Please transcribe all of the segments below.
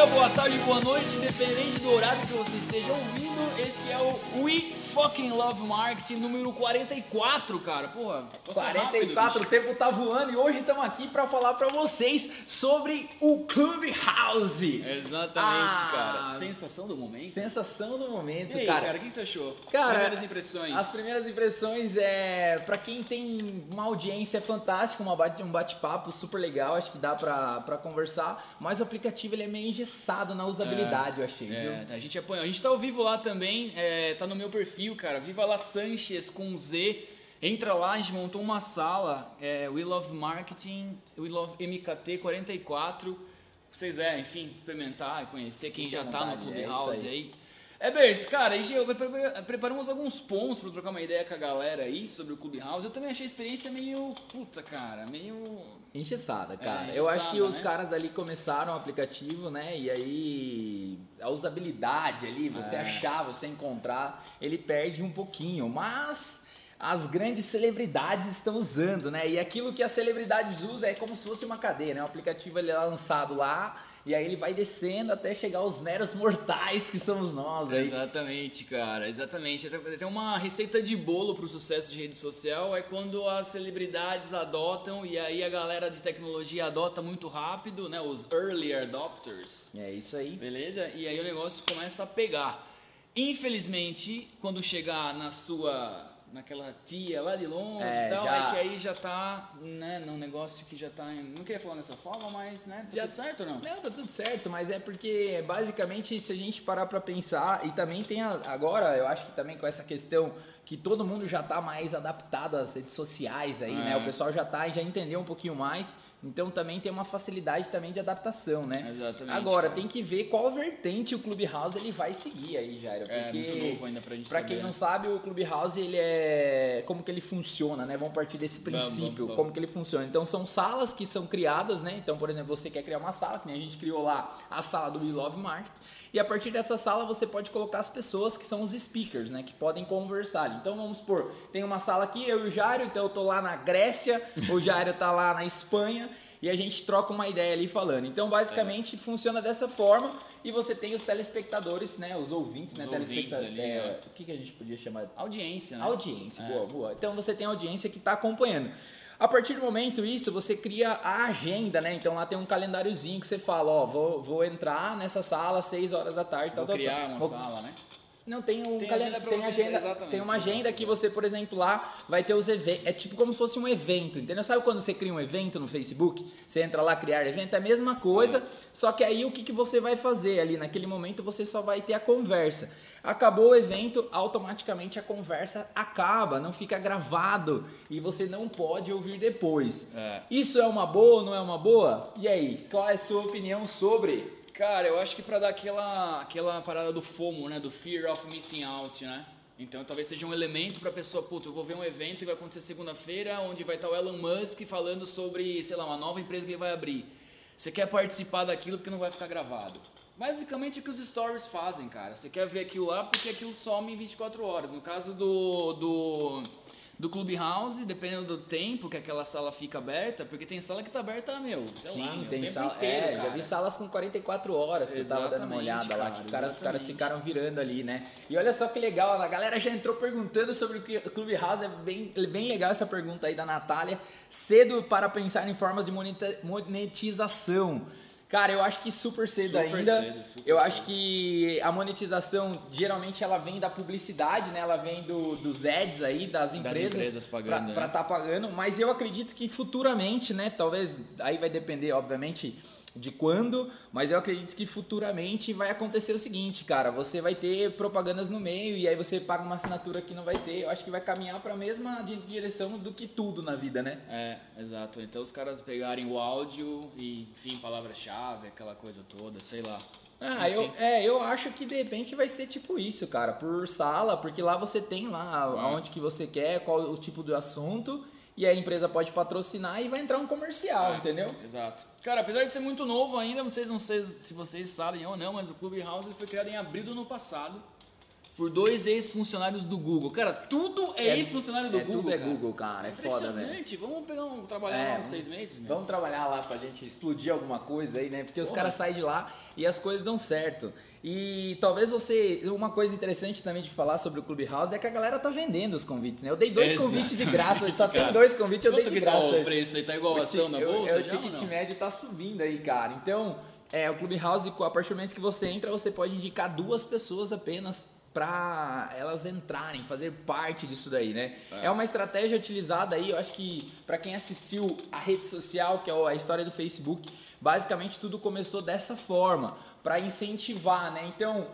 dia, boa tarde, boa noite, independente do horário que você esteja ouvindo, esse é o We Fucking Love Marketing número 44, cara. Porra, passou 44, rápido, o tempo tá voando e hoje estamos aqui para falar para vocês sobre o Clubhouse. Exatamente, Ah, cara. Sensação do momento. Sensação do momento, E aí, cara. cara, o que você achou? Cara, Primeiras impressões. As primeiras impressões é para quem tem uma audiência fantástica, uma bate, um bate-papo super legal, acho que dá pra, pra conversar, mas o aplicativo ele é meio engessado na usabilidade, eu achei, viu? É, a gente apanhou. A gente tá ao vivo lá também, é, tá no meu perfil, cara. Viva La Sanchez com Z. Entra lá, a gente montou uma sala, é, We Love Marketing, We Love MKT 44. Vocês é, enfim, experimentar e conhecer quem já tá no é Clubhouse isso aí. É, Bers, cara, preparamos alguns pontos pra trocar uma ideia com a galera aí sobre o Clubhouse. Eu também achei a experiência meio. Puta, cara, meio. Engessada, cara. É, eu acho que engessada, os né? caras ali começaram o aplicativo, né? E aí a usabilidade ali, você É. achar, você encontrar, ele perde um pouquinho, mas as grandes celebridades estão usando, né? E aquilo que as celebridades usam é como se fosse uma cadeia, né? O aplicativo ele é lançado lá e aí ele vai descendo até chegar aos meros mortais que somos nós aí. Exatamente, cara, exatamente. Tem uma receita de bolo pro sucesso de rede social, é quando as celebridades adotam e aí a galera de tecnologia adota muito rápido, né? Os early adopters. É isso aí. Beleza? E aí o negócio começa a pegar. Infelizmente, quando chegar na sua. Naquela tia lá de longe É, e tal, já- é que aí já tá, né, num negócio que já tá. Em, não queria falar dessa forma, mas, né, tá Já- tudo certo ou não? Não, tá tudo certo, mas é porque basicamente se a gente parar pra pensar, e também tem a- agora, eu acho que também com essa questão que todo mundo já tá mais adaptado às redes sociais aí, né? É. O pessoal já tá, já entendeu um pouquinho mais, então também tem uma facilidade também de adaptação, né? Exatamente. Agora, cara. tem que ver qual vertente o Clubhouse ele vai seguir aí, Jairo, É, porque muito novo ainda pra gente Pra saber, quem né? não sabe, o Clubhouse ele é como que ele funciona, né? Vamos partir desse Vamos, princípio, vamos, como que ele funciona. Então são salas que são criadas, né? Então, por exemplo, você quer criar uma sala, que nem a gente criou lá a sala do We Love Market, e a partir dessa sala você pode colocar as pessoas que são os speakers, né? Que podem conversar. Então vamos supor, tem uma sala aqui, eu e o Jário, então eu tô lá na Grécia, o Jário tá lá na Espanha. E a gente troca uma ideia ali falando. Então, basicamente, funciona dessa forma. E você tem os telespectadores, né? Os ouvintes, né? Os ouvintes Telespecta- ali, é, né? O que, que a gente podia chamar? Audiência, né? Audiência, É. boa, boa. Então você tem audiência que está acompanhando. A partir do momento isso, você cria a agenda, né? Então lá tem um calendáriozinho que você fala, ó, vou, vou entrar nessa sala às 6 horas da tarde, Vou tal, criar tal. uma Vou- sala, né? Não, tem um Tem calen- agenda pra tem agenda, tem uma agenda exatamente. que você, por exemplo, lá vai ter os eventos, é tipo como se fosse um evento, entendeu? Sabe quando você cria um evento no Facebook? Você entra lá criar evento, é a mesma coisa, só que aí o que, que você vai fazer ali naquele momento, você só vai ter a conversa. Acabou o evento, automaticamente a conversa acaba, não fica gravado e você não pode ouvir depois. É. Isso é uma boa ou não é uma boa? E aí, qual é a sua opinião sobre? Cara, eu acho que pra dar aquela, aquela parada do FOMO, né? Do Fear of Missing Out, né? Então talvez seja um elemento pra pessoa, puta, eu vou ver um evento que vai acontecer segunda-feira, onde vai estar o Elon Musk falando sobre, sei lá, uma nova empresa que ele vai abrir. Você quer participar daquilo porque não vai ficar gravado. Basicamente é o que os stories fazem, cara. Você quer ver aquilo lá porque aquilo some em 24 horas. No caso do, do, do Clubhouse, dependendo do tempo que aquela sala fica aberta, porque tem sala que tá aberta, meu, Sim, lá, meu, tem sala. inteiro, é, já cara. vi salas com 44 horas que eu tava dando uma Exatamente, olhada lá. cara, Que os caras, os caras exatamente. ficaram virando ali, né? E olha só que legal, a galera já entrou perguntando sobre o Clubhouse. É bem, bem legal essa pergunta aí da Natália. Cedo para pensar em formas de monetização. Cara, eu acho que super cedo Super ainda. cedo, super eu cedo. acho que a monetização geralmente ela vem da publicidade, né? Ela vem do, dos ads aí das empresas, empresas pagando, pra, né? tá pagando, mas eu acredito que futuramente, né, talvez aí vai depender, obviamente, de quando, mas eu acredito que futuramente vai acontecer o seguinte, cara, você vai ter propagandas no meio e aí você paga uma assinatura que não vai ter. Eu acho que vai caminhar para a mesma di- direção do que tudo na vida, né? É, exato. Então os caras pegarem o áudio e, enfim, palavra-chave, aquela coisa toda, sei lá. Ah, eu, é, eu acho que de repente vai ser tipo isso, cara, por sala, porque lá você tem lá É. aonde que você quer, qual o tipo do assunto, e a empresa pode patrocinar e vai entrar um comercial, É, entendeu? Exato. Cara, apesar de ser muito novo ainda, não sei, não sei se vocês sabem ou não, mas o Clubhouse ele foi criado em abril do ano passado. por dois ex-funcionários do Google. Cara, tudo é, É- ex-funcionário do é, Google. tudo é cara. Google, cara. É foda, velho. Impressionante. Vamos pegar um, trabalhar É, lá uns seis meses. Vamos trabalhar lá pra gente explodir alguma coisa aí, né? Porque os Porra. caras saem de lá e as coisas dão certo. E talvez você. Uma coisa interessante também de falar sobre o Clubhouse é que a galera tá vendendo os convites, né? Eu dei dois convites de graça, só tem cara. dois convites, eu dei Quanto de que tá graça. o preço aí? Tá igual a ação na bolsa eu- já o ticket não? médio tá subindo aí, cara. Então, é, o Clubhouse, a partir do momento que você entra, você pode indicar duas pessoas apenas para elas entrarem, fazer parte disso daí, né? É. É. uma estratégia utilizada aí, eu acho que para quem assistiu a rede social, que é a história do Facebook, basicamente tudo começou dessa forma, para incentivar, né? Então,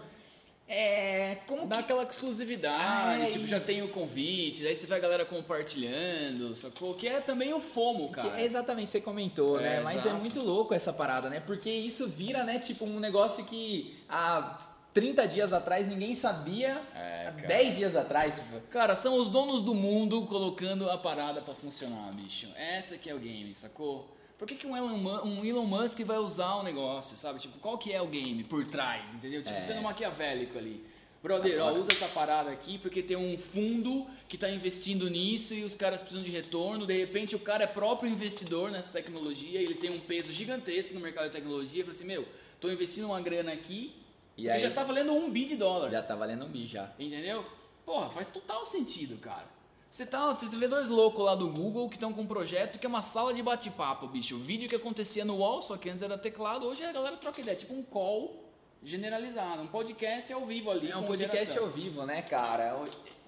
é, como Dá que aquela exclusividade, Ah, tipo, e- já tem o convite, aí você vê a galera compartilhando, sacou? Que é também o FOMO, Que cara. é exatamente, você comentou, É, né? Mas é muito louco essa parada, né? Porque isso vira, né, tipo um negócio que há 30 dias atrás ninguém sabia, É, há cara. 10 dias atrás. Cara, são os donos do mundo colocando a parada pra funcionar, bicho. Essa que é o game, sacou? Por que, que um, Elon, um Elon Musk vai usar o negócio, sabe? Tipo, qual que é o game por trás, entendeu? Tipo, É. sendo maquiavélico ali. Brother, ó, usa essa parada aqui porque tem um fundo que tá investindo nisso e os caras precisam de retorno. De repente, o cara é próprio investidor nessa tecnologia, ele tem um peso gigantesco no mercado de tecnologia. Fala assim, meu, tô investindo uma grana aqui E aí já tá valendo um bi de dólar. já tá valendo um bi já. Entendeu? Porra, faz total sentido, cara. Você tá, você vê dois loucos lá do Google que estão com um projeto que é uma sala de bate-papo, bicho. O vídeo que acontecia no wall, só que antes era teclado, hoje a galera troca ideia, tipo um call generalizado, um podcast ao vivo ali. É um podcast ao vivo, né, cara?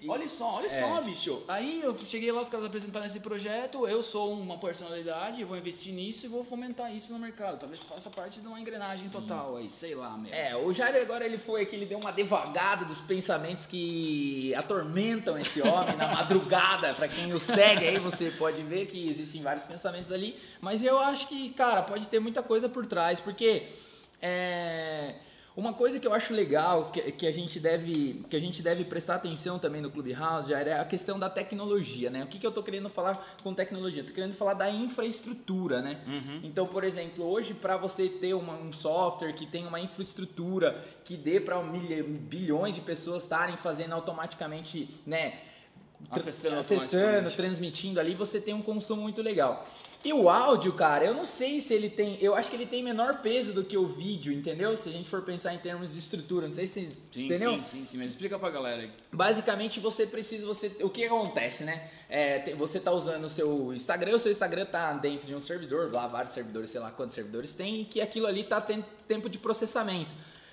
E- Olha só, olha É. só, bicho. Aí eu cheguei lá, os caras apresentaram esse projeto, eu sou uma personalidade, vou investir nisso e vou fomentar isso no mercado. Talvez faça parte de uma engrenagem total aí, sei lá, meu. É, o Jair agora ele foi aqui, ele deu uma devagada dos pensamentos que atormentam esse homem na madrugada. Pra quem o segue aí, você pode ver que existem vários pensamentos ali. Mas eu acho que, cara, pode ter muita coisa por trás, porque é, uma coisa que eu acho legal, que, que a gente deve, que a gente deve prestar atenção também no Clubhouse, já é a questão da tecnologia, né? O que, que eu tô querendo falar com tecnologia? Eu tô querendo falar da infraestrutura, né? Então, por exemplo, hoje para você ter uma- um software que tenha uma infraestrutura que dê para bilhões de pessoas estarem fazendo automaticamente, né? Acessando acessando, transmitindo ali, você tem um consumo muito legal. E o áudio, cara, eu não sei se ele tem. Eu acho que ele tem menor peso do que o vídeo, entendeu? Se a gente for pensar em termos de estrutura, não sei se. Sim, entendeu? sim, sim, sim, mas explica pra galera aí. Basicamente você precisa, você, o que acontece, né? É, você tá usando o seu Instagram, o seu Instagram tá dentro de um servidor, lá vários servidores, sei lá quantos servidores tem, e que aquilo ali tá tendo tempo de processamento.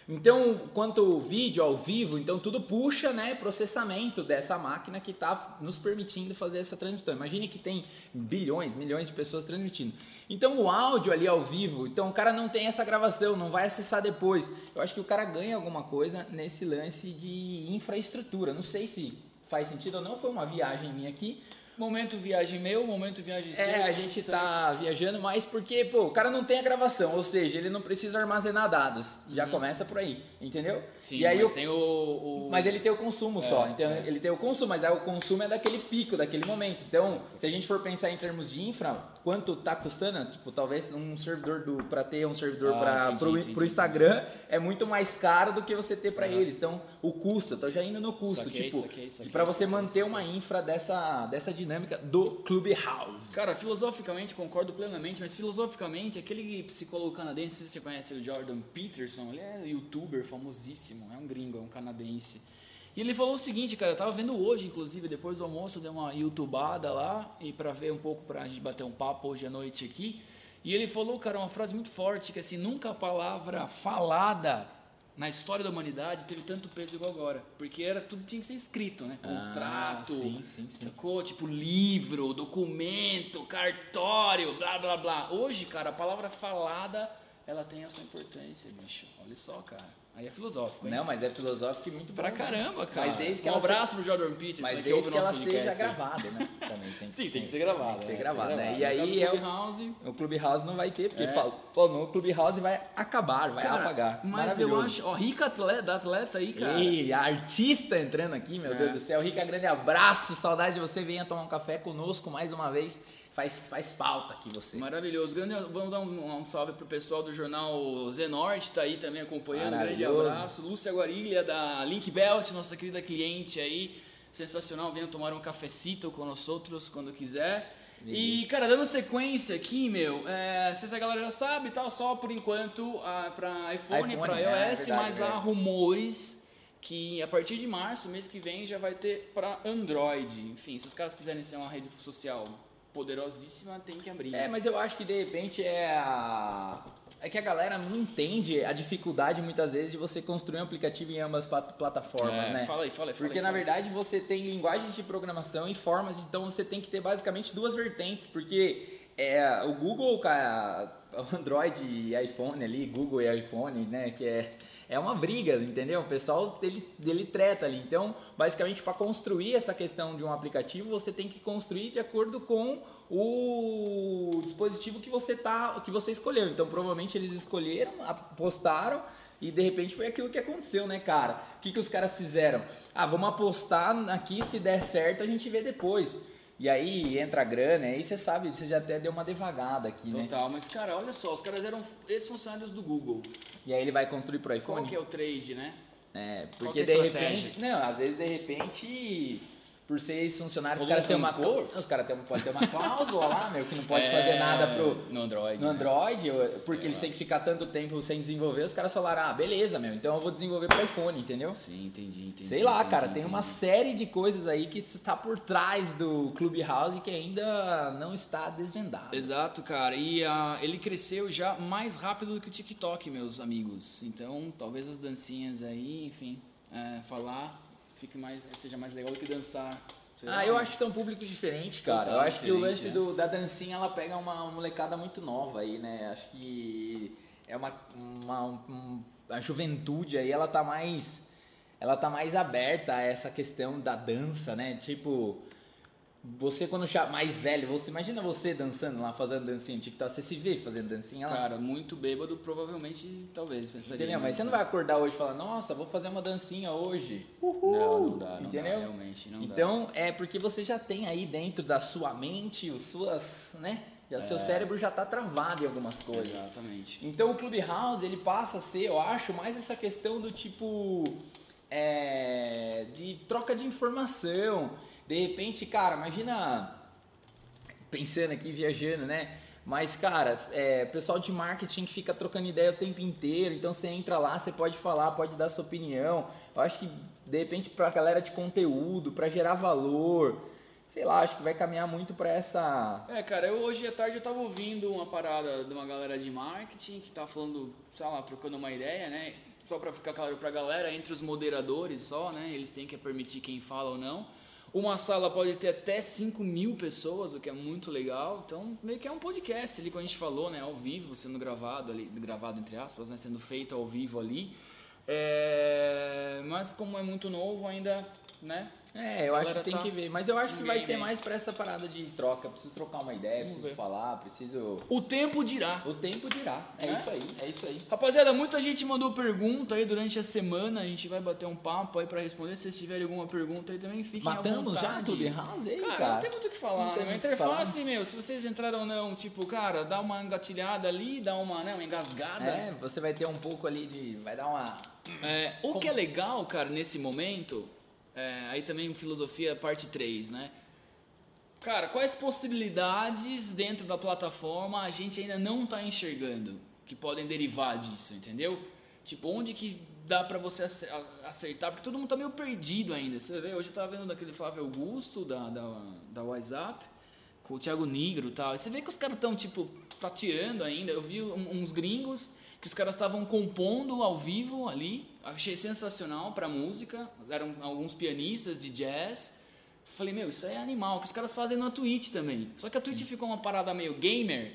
Então, quanto o vídeo ao vivo, então tudo puxa, né, processamento dessa máquina que tá nos permitindo fazer essa transmissão. Imagine que tem bilhões, milhões de pessoas transmitindo. Então, o áudio ali ao vivo, então o cara não tem essa gravação, não vai acessar depois. Eu acho que o cara ganha alguma coisa nesse lance de infraestrutura. Não sei se faz sentido ou não, foi uma viagem minha aqui. Momento viagem meu, momento viagem seu. É, a gente certo? tá viajando mais porque, pô, o cara não tem a gravação, ou seja, ele não precisa armazenar dados. Já começa por aí, entendeu? Uhum. Sim, e aí mas o- tem o, o- mas ele tem o consumo só, É, então é. ele tem o consumo, mas aí o consumo é daquele pico, daquele momento. Então, se a gente for pensar em termos de infra, quanto tá custando, tipo, talvez um servidor do para ter um servidor Ah, para entendi, pro, entendi, pro Instagram é muito mais caro do que você ter para eles. Então, o custo, eu tô já indo no custo, Saquei, tipo, saquei, saquei, para você manter uma infra dessa dessa dinâmica do Clubhouse. Cara, filosoficamente concordo plenamente, mas filosoficamente, aquele psicólogo canadense, se você conhece o Jordan Peterson, ele é youtuber famosíssimo, é um gringo, é um canadense. E ele falou o seguinte, cara, eu tava vendo hoje, inclusive, depois do almoço, eu dei uma youtubada lá, e pra ver um pouco, pra gente bater um papo hoje à noite aqui. E ele falou, cara, uma frase muito forte, que assim, nunca a palavra falada na história da humanidade teve tanto peso igual agora. Porque era tudo tinha que ser escrito, né? Contrato, Ah, sim, sim, sim. Sacou? Tipo, livro, documento, cartório, blá blá blá. Hoje, cara, a palavra falada, ela tem a sua importância, bicho. Olha só, cara. Aí é filosófico, hein? Não, mas é filosófico e muito Pra bom. caramba, cara. Mas desde que um abraço pro Jordan Peterson, Mas né, que desde o que ela nosso seja podcast. gravada, né? Também tem, Sim, tem que ser gravada. Tem que ser né? gravada, né? E aí é o, Clubhouse, o Clubhouse não vai ter, porque É. falou, falou, o Clubhouse vai acabar, vai Cara, apagar. Mas eu acho, ó, rica atleta, da atleta aí, cara. Ei, a artista entrando aqui, meu É. Deus do céu. Rica, grande abraço, saudade de você. Venha tomar um café conosco mais uma vez. Faz, faz falta aqui você. Maravilhoso. Grande, vamos dar um, um salve pro pessoal do jornal Zenorte, tá aí também acompanhando. Grande abraço. Lúcia Guarilha, da Link Belt, nossa querida cliente aí. Sensacional, venha tomar um cafecito com nós outros quando quiser. E, cara, dando sequência aqui, meu, é, não sei se a galera já sabe, tal, só por enquanto ah, pra iPhone, iPhone, pra é, iOS, verdade, mas há verdade. rumores que a partir de março, mês que vem, já vai ter pra Android. Enfim, se os caras quiserem ser uma rede social poderosíssima, tem que abrir. É, mas eu acho que de repente é a. É que a galera não entende a dificuldade muitas vezes de você construir um aplicativo em ambas plat- plataformas, É, né? Fala aí, fala aí. fala Porque aí, na aí. verdade você tem linguagem de programação e formas, então você tem que ter basicamente duas vertentes, porque é, o Google, cara, Android e iPhone ali, Google e iPhone, né, que é, é uma briga, entendeu? O pessoal ele, ele treta ali. Então, basicamente para construir essa questão de um aplicativo, você tem que construir de acordo com o dispositivo que você tá, que você escolheu. Então, provavelmente eles escolheram, apostaram e de repente foi aquilo que aconteceu, né, cara? O que, que os caras fizeram? Ah, vamos apostar aqui, se der certo a gente vê depois. E aí entra a grana, aí você sabe, você já até deu uma devagada aqui, né? Total, mas cara, olha só, os caras eram ex-funcionários do Google. E aí ele vai construir pro Qual iPhone? que é o trade, né? É, Qual porque que é de repente. Não, às vezes de repente. Por ser ex-funcionário, os caras têm uma. Os caras têm, pode ter uma cláusula lá, meu, que não pode É, fazer nada pro, No Android. no né? Android, eu- porque Sei eles lá. têm que ficar tanto tempo sem desenvolver, os caras falaram, ah, beleza, meu, então eu vou desenvolver pro iPhone, entendeu? Sim, entendi, entendi. Sei lá, entendi, cara, tem entendi. uma série de coisas aí que está por trás do Clubhouse que ainda não está desvendado. Exato, cara. E ah, ele cresceu já mais rápido do que o TikTok, meus amigos. Então, talvez as dancinhas aí, enfim, é, falar fique mais, seja mais legal do que dançar. Ah, eu acho que são públicos diferentes, cara. Total eu acho que o lance é. do- da dancinha ela pega uma molecada muito nova aí, né? Acho que é uma, uma um- a juventude aí, ela tá mais ela tá mais aberta a essa questão da dança, né? Tipo, você quando cha- mais velho, você imagina você dançando lá, fazendo dancinha no TikTok, você se vê fazendo dancinha lá? Cara, muito bêbado, provavelmente, talvez, pensaria. Entendeu? Mas você não vai acordar hoje e falar, nossa, vou fazer uma dancinha hoje. Uhul! Não, não dá, não Entendeu? dá, realmente, não dá. então, é porque você já tem aí dentro da sua mente, os suas, né? Já, É. Seu cérebro já tá travado em algumas coisas. Exatamente. Então o Clubhouse, ele passa a ser, eu acho, mais essa questão do tipo é, de troca de informação. De repente, cara, imagina pensando aqui, viajando, né? Mas, cara, é, pessoal de marketing que fica trocando ideia o tempo inteiro, então você entra lá, você pode falar, pode dar sua opinião. Eu acho que, de repente, pra galera de conteúdo, pra gerar valor, sei lá, acho que vai caminhar muito pra essa. É, cara, eu hoje à tarde eu tava ouvindo uma parada de uma galera de marketing que tava falando, sei lá, trocando uma ideia, né? Só pra ficar claro pra galera, entre os moderadores só, né? Eles têm que permitir quem fala ou não. Uma sala pode ter até 5 mil pessoas, o que é muito legal. Então, meio que é um podcast ali, como a gente falou, né? Ao vivo, sendo gravado ali, gravado entre aspas, né? Sendo feito ao vivo ali. É... Mas como é muito novo ainda, né? É, eu acho que tem tá que ver. Mas eu acho que vai ser mais pra essa parada de troca. Preciso trocar uma ideia, Vamos preciso ver. falar, preciso. O tempo dirá. O tempo dirá. É, É? isso aí, é isso aí. Rapaziada, muita gente mandou pergunta aí durante a semana. A gente vai bater um papo aí pra responder. Se vocês tiverem alguma pergunta aí também, fiquem à Matamos já vontade. Clubhouse aí, Cara, cara? não tem muito o que falar, né? A interface, meu, se vocês entraram ou não, tipo, cara, dá uma engatilhada ali, dá uma, né, uma engasgada. É, você vai ter um pouco ali de. Vai dar uma. É, o que é legal, cara, nesse momento, é, aí também filosofia parte 3, né? Cara, quais possibilidades dentro da plataforma a gente ainda não está enxergando que podem derivar disso, entendeu? Tipo, onde que dá pra você acertar? Porque todo mundo tá meio perdido ainda. Você vê, hoje eu tava vendo daquele Flávio Augusto da, da, da WhatsApp com o Thiago Nigro e tal. Você vê que os caras estão, tipo, tateando ainda. Eu vi uns gringos que os caras estavam compondo ao vivo ali. Achei sensacional pra música. Eram alguns pianistas de jazz. Falei, meu, isso aí é animal. Que os caras fazem na Twitch também. Só que a Twitch ficou uma parada meio gamer.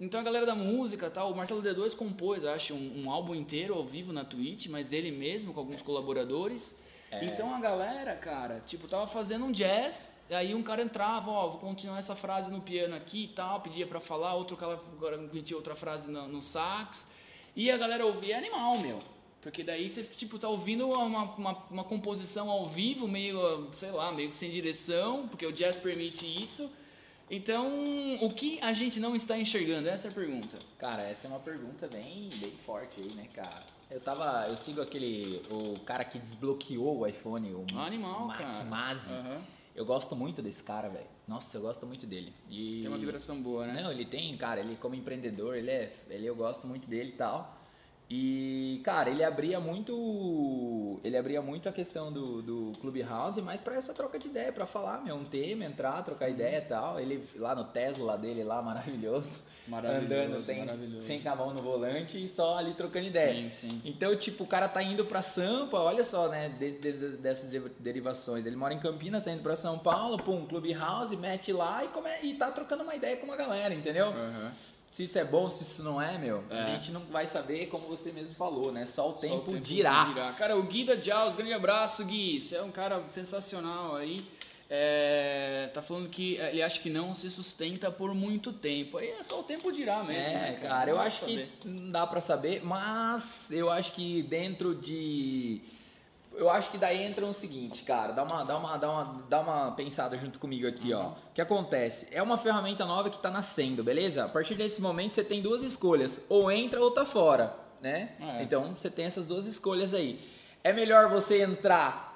Então a galera da música tal, o Marcelo D2 compôs, acho, um, um álbum inteiro ao vivo na Twitch, mas ele mesmo com alguns colaboradores. Então a galera, cara, tipo, tava fazendo um jazz, aí um cara entrava, ó, vou continuar essa frase no piano aqui e tal, pedia pra falar, outro cara agora metia outra frase no, no sax, e a galera ouvia é animal, meu. Porque daí você, tipo, tá ouvindo uma, uma, uma composição ao vivo, meio, sei lá, meio que sem direção, porque o jazz permite isso. Então, o que a gente não está enxergando? Essa é a pergunta. Cara, essa é uma pergunta bem, bem forte aí, né, cara? Eu tava. Eu sigo aquele. O cara que desbloqueou o iPhone, o Animal, Mac cara. Masi. Aham. Eu gosto muito desse cara, velho. Nossa, eu gosto muito dele. E... Tem uma vibração boa, né? Não, ele tem, cara, ele como empreendedor, ele é. Ele, eu gosto muito dele e tal. E, cara, ele abria muito. Ele abria muito a questão do, do Clubhouse, mas pra essa troca de ideia, pra falar, meu, um tema, entrar, trocar ideia e tal. Ele lá no Tesla dele lá, maravilhoso. Maravilhoso, andando sem, maravilhoso. sem a mão no volante e só ali trocando ideia. Sim, sim. Então, tipo, o cara tá indo pra Sampa, olha só, né, de- de- dessas de- derivações. Ele mora em Campinas, tá indo pra São Paulo, pum, Clubhouse, mete lá e, come, e tá trocando uma ideia com uma galera, entendeu? Aham. Se isso é bom, se isso não é, meu, a É. gente não vai saber, como você mesmo falou, né? Só o Só tempo, dirá. Cara, o Gui da Jaws, grande abraço, Gui. Você é um cara sensacional aí. É, tá falando que ele acha que não se sustenta por muito tempo. Aí é só o tempo dirá mesmo. É, né, cara, eu Não dá acho que não dá pra saber, mas eu acho que dentro de. Eu acho que daí entra o seguinte, cara, dá uma, dá uma, dá uma, dá uma pensada junto comigo aqui, ó. O que acontece? É uma ferramenta nova que tá nascendo, beleza? A partir desse momento você tem duas escolhas, ou entra ou tá fora, né? É. Então você tem essas duas escolhas aí. É melhor você entrar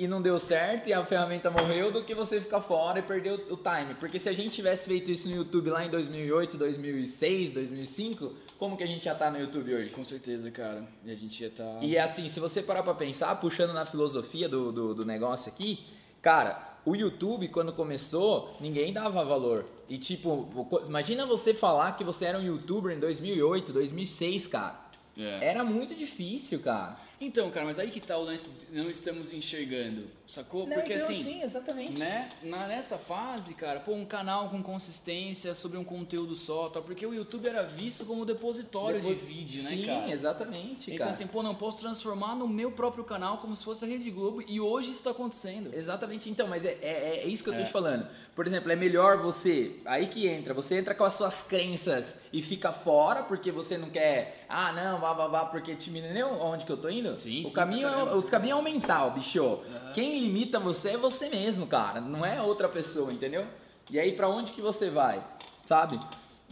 e não deu certo e a ferramenta morreu do que você ficar fora e perder o, o time. Porque se a gente tivesse feito isso no YouTube lá em 2008, 2006, 2005, como que a gente já tá no YouTube hoje? Com certeza, cara. E a gente ia tá. E assim, se você parar pra pensar, puxando na filosofia do, do, do negócio aqui, cara, o YouTube, quando começou, ninguém dava valor. E tipo, imagina você falar que você era um youtuber em 2008, 2006, cara. É. Era muito difícil, cara. Então, cara, mas aí que tá o lance de não estamos enxergando, sacou? Porque então, assim, sim, exatamente. né, na, nessa fase, cara, pô, um canal com consistência sobre um conteúdo só, tal, porque o YouTube era visto como depositório Depois- de vídeo, Sim, né, cara? exatamente, Então cara. assim, pô, não posso transformar no meu próprio canal como se fosse a Rede Globo e hoje isso tá acontecendo. Exatamente, então, mas é, é, é isso que eu tô É. te falando. Por exemplo, é melhor você, aí que entra, você entra com as suas crenças e fica fora porque você não quer, ah, não, vá, vá, vá, porque te entendeu onde que eu tô indo? Sim, o sim, caminho pra é, o caminho é o mental, bicho. Quem limita você é você mesmo, cara, não é outra pessoa, entendeu? E aí pra onde que você vai, sabe?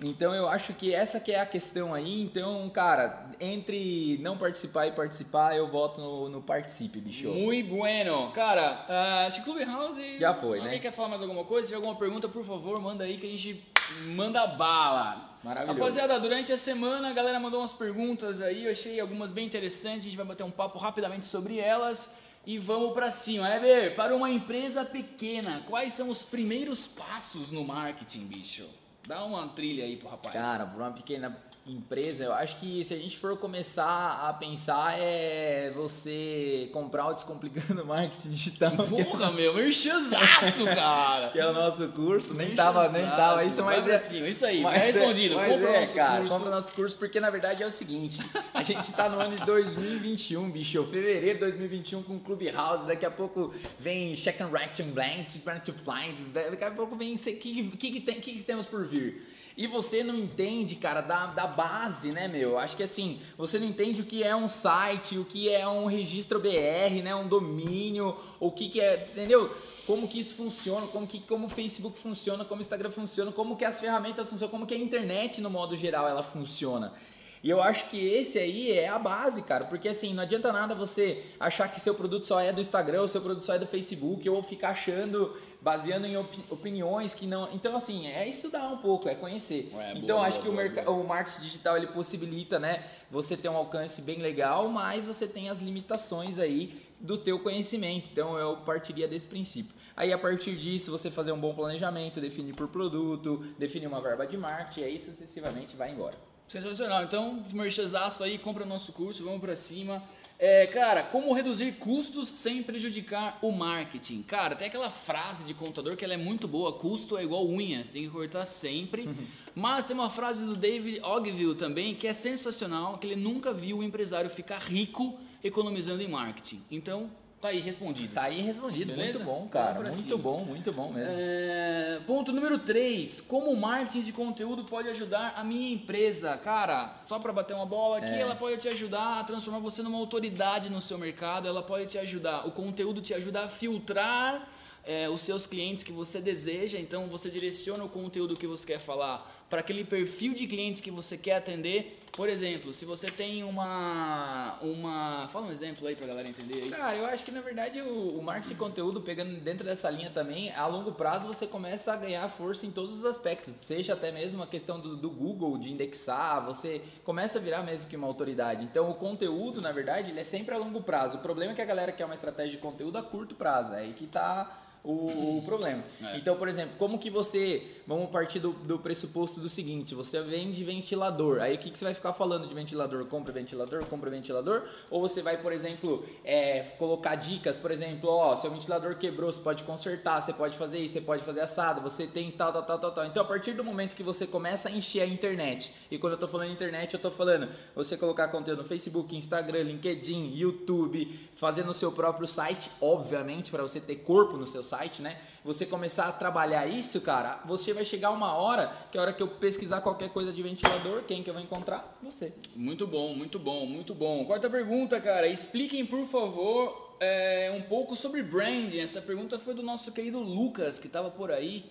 Então eu acho que essa que é a questão aí. Então, cara, entre não participar e participar, eu voto no, no participe, bicho. Muito bueno. Cara, uh, acho que Clubhouse... Já foi, Alguém né? quer falar mais alguma coisa? Se tiver alguma pergunta, por favor, manda aí que a gente manda bala. Maravilhoso. Rapaziada, durante a semana a galera mandou umas perguntas aí, eu achei algumas bem interessantes, a gente vai bater um papo rapidamente sobre elas e vamos pra cima. É ver, para uma empresa pequena, quais são os primeiros passos no marketing, bicho? Dá uma trilha aí pro rapaz. Cara, para uma pequena empresa, eu acho que se a gente for começar a pensar é você comprar o Descomplicando Marketing Digital, é- Porra, meu, merchanzaço, cara. que é o nosso curso, nem tava, nem tava isso, mas Vai é cima, isso aí, mas é- respondido. mas compra o é, nosso cara, curso. compra o nosso curso, porque na verdade é o seguinte, a gente tá no ano de 2021, bicho, fevereiro de 2021 com o Clubhouse, daqui a pouco vem Check and Reaction Blank, Brand to Blind, daqui a pouco vem, o que, que, que, tem, que, que temos por vir? E você não entende, cara, da, da base, né, meu? Acho que assim, você não entende o que é um site, o que é um registro BR, né? Um domínio, o que, que é, entendeu? Como que isso funciona, como que como o Facebook funciona, como o Instagram funciona, como que as ferramentas funcionam, como que a internet, no modo geral, ela funciona. E eu acho que esse aí é a base, cara, porque assim, não adianta nada você achar que seu produto só é do Instagram, ou seu produto só é do Facebook, ou ficar achando, baseando em opi- opiniões que não. Então, assim, é estudar um pouco, é conhecer. É, boa, então, acho boa, que o, boa, merca- boa. o marketing digital ele possibilita, né, você ter um alcance bem legal, mas você tem as limitações aí do teu conhecimento. Então, eu partiria desse princípio. Aí, a partir disso, você fazer um bom planejamento, definir por produto, definir uma verba de marketing, e aí sucessivamente vai embora. Sensacional. Então, merchanzaço aí, compra o nosso curso, vamos pra cima. É, cara, como reduzir custos sem prejudicar o marketing? Cara, tem aquela frase de contador que ela é muito boa, custo é igual unhas, tem que cortar sempre. Mas tem uma frase do David Ogilvy também que é sensacional, que ele nunca viu o empresário ficar rico economizando em marketing. Então, tá aí respondido. Tá aí respondido. Beleza? Muito bom, cara. Muito cima. bom, muito bom mesmo. É, ponto número 3. Como o marketing de conteúdo pode ajudar a minha empresa? Cara, só para bater uma bola aqui, É. ela pode te ajudar a transformar você numa autoridade no seu mercado, ela pode te ajudar, o conteúdo te ajuda a filtrar é, os seus clientes que você deseja, então você direciona o conteúdo que você quer falar para aquele perfil de clientes que você quer atender. Por exemplo, se você tem uma. uma fala um exemplo aí para a galera entender aí. Cara, eu acho que na verdade o, o marketing de conteúdo, pegando dentro dessa linha também, a longo prazo você começa a ganhar força em todos os aspectos, seja até mesmo a questão do, do Google, de indexar, você começa a virar mesmo que uma autoridade. Então o conteúdo, na verdade, ele é sempre a longo prazo. O problema é que a galera quer uma estratégia de conteúdo a curto prazo, é aí que está o, o problema. É. Então, por exemplo, como que você. Vamos partir do, do pressuposto do seguinte: você vende ventilador. Aí o que, que você vai ficar falando de ventilador? Compre ventilador, compre ventilador. Ou você vai, por exemplo, é, colocar dicas, por exemplo, ó, seu ventilador quebrou, você pode consertar, você pode fazer isso, você pode fazer assado, você tem tal, tal, tal, tal, tal. Então, a partir do momento que você começa a encher a internet, e quando eu tô falando internet, eu tô falando você colocar conteúdo no Facebook, Instagram, LinkedIn, YouTube, fazendo o seu próprio site, obviamente, para você ter corpo no seu site, né? Você começar a trabalhar isso, cara, você vai chegar uma hora, que é a hora que eu pesquisar qualquer coisa de ventilador, quem que eu vou encontrar? Você. Muito bom, muito bom, muito bom. Quarta pergunta, cara. Expliquem, por favor, é, um pouco sobre branding. Essa pergunta foi do nosso querido Lucas, que estava por aí,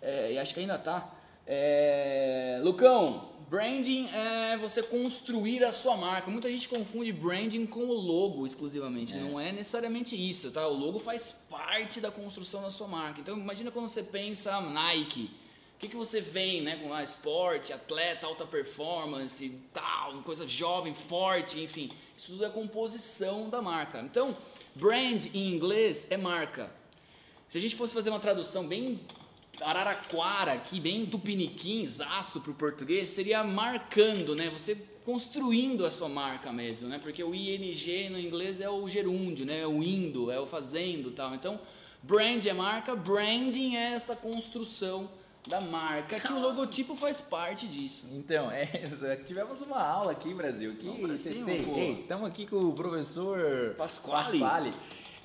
é, e acho que ainda tá. É, Lucão, Branding é você construir a sua marca. Muita gente confunde branding com o logo exclusivamente. É. Não é necessariamente isso, tá? O logo faz parte da construção da sua marca. Então imagina quando você pensa Nike. O que, que você vem, né? Com ah, esporte, atleta, alta performance, tal, coisa jovem, forte, enfim. Isso tudo é composição da marca. Então, brand em inglês é marca. Se a gente fosse fazer uma tradução bem Araraquara, aqui bem tupiniquim, aço para o português, seria marcando, né? Você construindo a sua marca mesmo, né? Porque o ING no inglês é o gerúndio, né? É o indo, é o fazendo tal. Então, brand é marca, branding é essa construção da marca, que o logotipo faz parte disso. Então, é, tivemos uma aula aqui, Brasil, que estamos aqui com o professor Pasquale. Pasquale.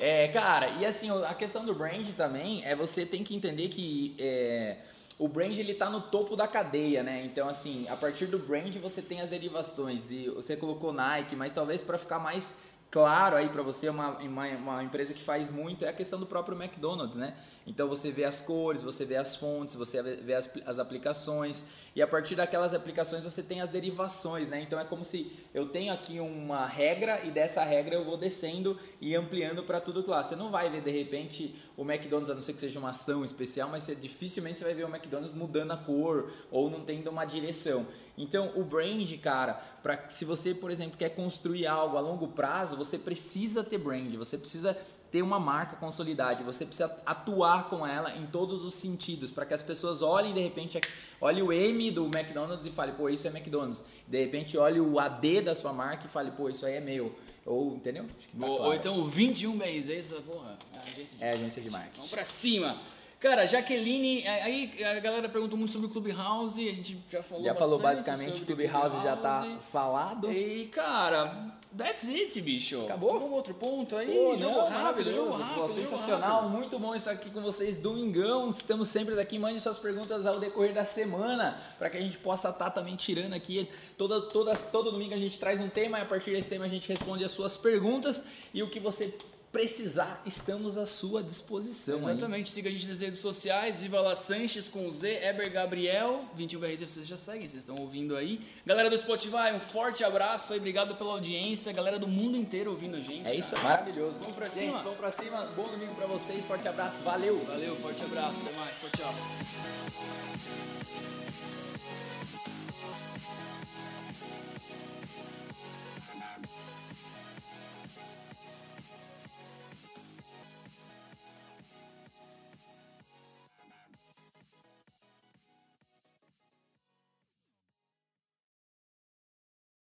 É, cara, e assim, a questão do brand também é você tem que entender que é, o brand ele tá no topo da cadeia, né? Então, assim, a partir do brand você tem as derivações e você colocou Nike, mas talvez para ficar mais claro aí para você, uma, uma, uma, empresa que faz muito é a questão do próprio McDonald's, né? Então você vê as cores, você vê as fontes, você vê as, as aplicações e a partir daquelas aplicações você tem as derivações, né? Então é como se eu tenho aqui uma regra e dessa regra eu vou descendo e ampliando para tudo lá. Você não vai ver de repente o McDonald's, a não ser que seja uma ação especial, mas você, dificilmente você vai ver o McDonald's mudando a cor ou não tendo uma direção. Então, o brand, cara, para se você, por exemplo, quer construir algo a longo prazo, você precisa ter brand, você precisa ter uma marca consolidada, você precisa atuar com ela em todos os sentidos, para que as pessoas olhem de repente, olhe o M do McDonald's e fale, pô, isso é McDonald's. De repente olhe o AD da sua marca e fale, pô, isso aí é meu. Ou, entendeu? Tá ou, ou, então o 21 mês, é isso, porra, é agência de, é, agência de marketing. Vamos pra cima. Cara, Jaqueline, aí a galera perguntou muito sobre o Clubhouse, a gente já falou Já falou basicamente, o Clubhouse, Clubhouse já tá falado. E, cara, that's it, bicho. Acabou? Algum outro ponto aí? Pô, jogo não, rápido, jogo rápido. Pô, sensacional, rápido. muito bom estar aqui com vocês domingão. Estamos sempre daqui, mande suas perguntas ao decorrer da semana, para que a gente possa estar tá também tirando aqui. Toda, toda, todo domingo a gente traz um tema e a partir desse tema a gente responde as suas perguntas e o que você precisar, estamos à sua disposição. Exatamente, aí. siga a gente nas redes sociais, Viva La Sanches com Z, Eber Gabriel, 21BRZ, vocês já seguem, vocês estão ouvindo aí. Galera do Spotify, um forte abraço aí, obrigado pela audiência, galera do mundo inteiro ouvindo a gente. É isso, cara. maravilhoso. Vamos pra cima. Gente, vamos pra cima, bom domingo pra vocês, forte abraço, valeu. Valeu, forte abraço, até mais, tchau, tchau.